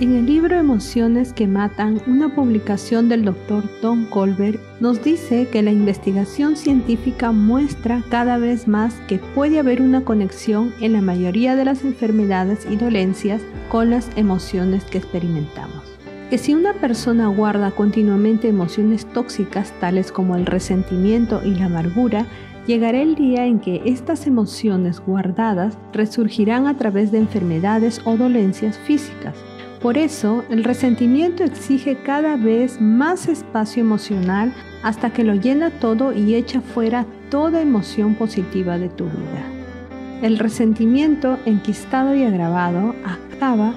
En el libro Emociones que Matan, una publicación del doctor Tom Colbert nos dice que la investigación científica muestra cada vez más que puede haber una conexión en la mayoría de las enfermedades y dolencias con las emociones que experimentamos. Que si una persona guarda continuamente emociones tóxicas tales como el resentimiento y la amargura, llegará el día en que estas emociones guardadas resurgirán a través de enfermedades o dolencias físicas por eso, el resentimiento exige cada vez más espacio emocional hasta que lo llena todo y echa fuera toda emoción positiva de tu vida. El resentimiento enquistado y agravado acaba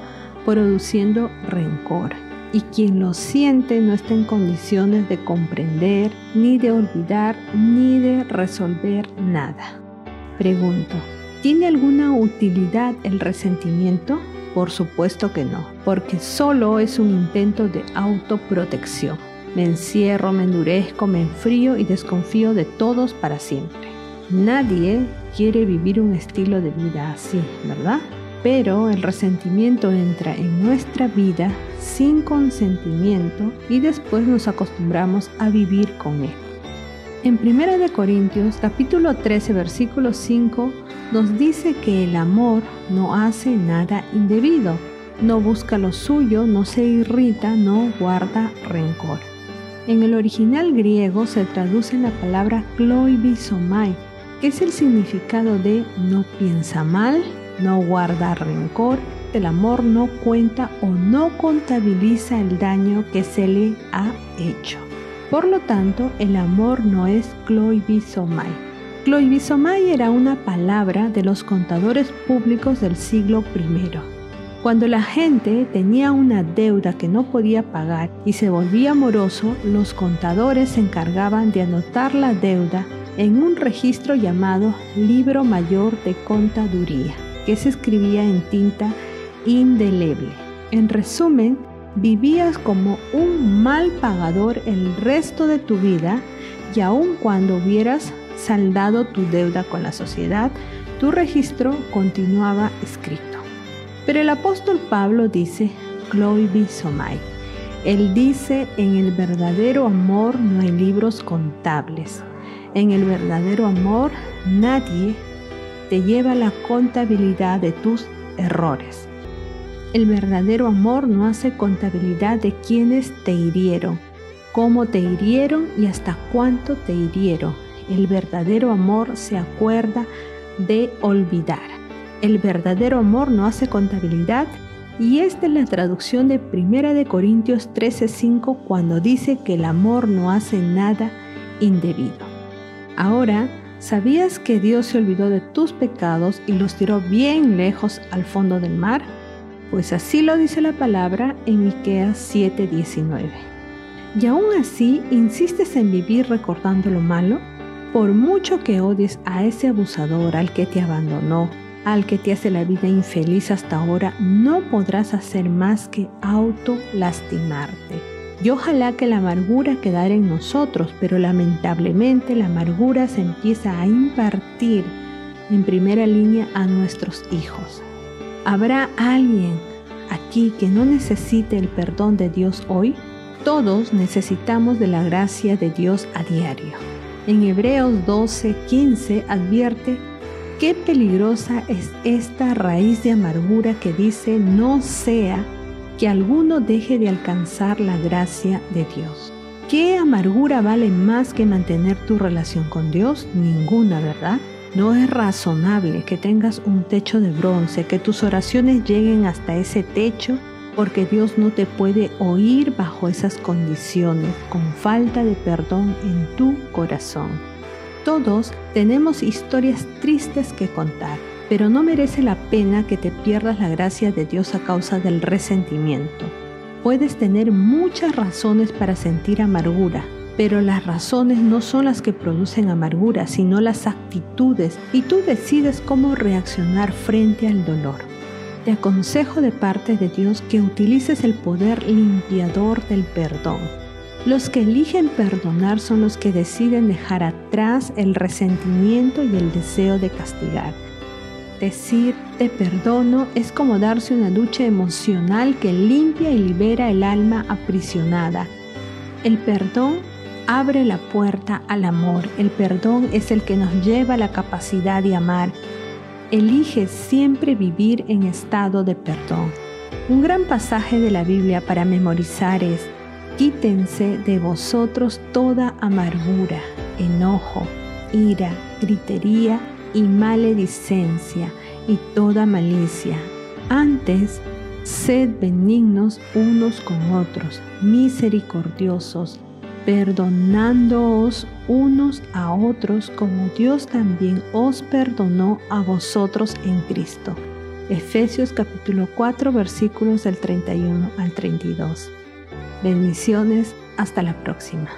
produciendo rencor y quien lo siente no está en condiciones de comprender, ni de olvidar, ni de resolver nada. Pregunto, ¿tiene alguna utilidad el resentimiento? Por supuesto que no, porque solo es un intento de autoprotección. Me encierro, me endurezco, me enfrío y desconfío de todos para siempre. Nadie quiere vivir un estilo de vida así, ¿verdad? Pero el resentimiento entra en nuestra vida sin consentimiento y después nos acostumbramos a vivir con él. En 1 Corintios capítulo 13 versículo 5 nos dice que el amor no hace nada indebido, no busca lo suyo, no se irrita, no guarda rencor. En el original griego se traduce la palabra kloibisomai, que es el significado de no piensa mal, no guarda rencor, el amor no cuenta o no contabiliza el daño que se le ha hecho. Por lo tanto, el amor no es cloibisomai. Cloibisomai era una palabra de los contadores públicos del siglo I. Cuando la gente tenía una deuda que no podía pagar y se volvía moroso, los contadores se encargaban de anotar la deuda en un registro llamado Libro Mayor de Contaduría, que se escribía en tinta indeleble. En resumen, vivías como un mal pagador el resto de tu vida y aun cuando hubieras saldado tu deuda con la sociedad, tu registro continuaba escrito. Pero el apóstol Pablo dice, Gloibi somai. Él dice, en el verdadero amor no hay libros contables. En el verdadero amor nadie te lleva la contabilidad de tus errores. El verdadero amor no hace contabilidad de quienes te hirieron, cómo te hirieron y hasta cuánto te hirieron. El verdadero amor se acuerda de olvidar. El verdadero amor no hace contabilidad y esta es la traducción de 1 de Corintios 13:5 cuando dice que el amor no hace nada indebido. Ahora, ¿sabías que Dios se olvidó de tus pecados y los tiró bien lejos al fondo del mar? pues así lo dice la palabra en Miqueas 7:19. Y aún así insistes en vivir recordando lo malo, por mucho que odies a ese abusador, al que te abandonó, al que te hace la vida infeliz hasta ahora, no podrás hacer más que auto lastimarte. Y ojalá que la amargura quedara en nosotros, pero lamentablemente la amargura se empieza a impartir en primera línea a nuestros hijos. ¿Habrá alguien aquí que no necesite el perdón de Dios hoy? Todos necesitamos de la gracia de Dios a diario. En Hebreos 12, 15 advierte qué peligrosa es esta raíz de amargura que dice no sea que alguno deje de alcanzar la gracia de Dios. ¿Qué amargura vale más que mantener tu relación con Dios? Ninguna, ¿verdad? No es razonable que tengas un techo de bronce, que tus oraciones lleguen hasta ese techo, porque Dios no te puede oír bajo esas condiciones, con falta de perdón en tu corazón. Todos tenemos historias tristes que contar, pero no merece la pena que te pierdas la gracia de Dios a causa del resentimiento. Puedes tener muchas razones para sentir amargura, pero las razones no son las que producen amargura, sino las actitudes, y tú decides cómo reaccionar frente al dolor. Te aconsejo de parte de Dios que utilices el poder limpiador del perdón. Los que eligen perdonar son los que deciden dejar atrás el resentimiento y el deseo de castigar. Decir te perdono es como darse una ducha emocional que limpia y libera el alma aprisionada. El perdón abre la puerta al amor. El perdón es el que nos lleva a la capacidad de amar. Elige siempre vivir en estado de perdón. Un gran pasaje de la Biblia para memorizar es, quítense de vosotros toda amargura, enojo, ira, gritería y maledicencia y toda malicia. Antes, sed benignos unos con otros, misericordiosos, perdonándoos unos a otros como Dios también os perdonó a vosotros en Cristo. Efesios capítulo 4 versículos del 31 al 32. Bendiciones, hasta la próxima.